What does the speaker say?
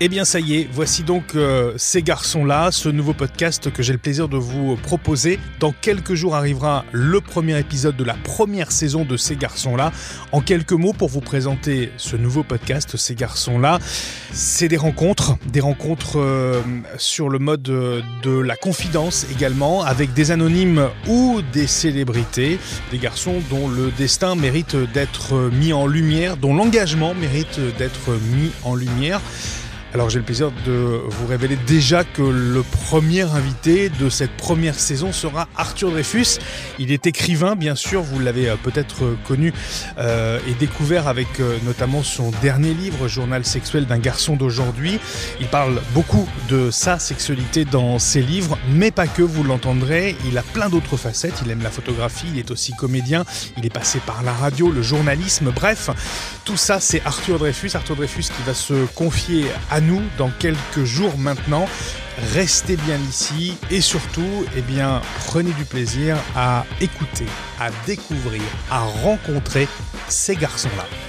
Eh bien ça y est, voici donc euh, ces garçons-là, ce nouveau podcast que j'ai le plaisir de vous proposer. Dans quelques jours arrivera le premier épisode de la première saison de ces garçons-là. En quelques mots pour vous présenter ce nouveau podcast, ces garçons-là, c'est des rencontres, des rencontres euh, sur le mode de la confidence également, avec des anonymes ou des célébrités, des garçons dont le destin mérite d'être mis en lumière, dont l'engagement mérite d'être mis en lumière. Alors j'ai le plaisir de vous révéler déjà que le premier invité de cette première saison sera Arthur Dreyfus. Il est écrivain, bien sûr, vous l'avez euh, peut-être connu euh, et découvert avec euh, notamment son dernier livre, Journal sexuel d'un garçon d'aujourd'hui. Il parle beaucoup de sa sexualité dans ses livres, mais pas que, vous l'entendrez. Il a plein d'autres facettes. Il aime la photographie, il est aussi comédien, il est passé par la radio, le journalisme, bref, tout ça c'est Arthur Dreyfus. Arthur Dreyfus qui va se confier nous dans quelques jours maintenant. Restez bien ici et surtout, eh bien, prenez du plaisir à écouter, à découvrir, à rencontrer ces garçons-là.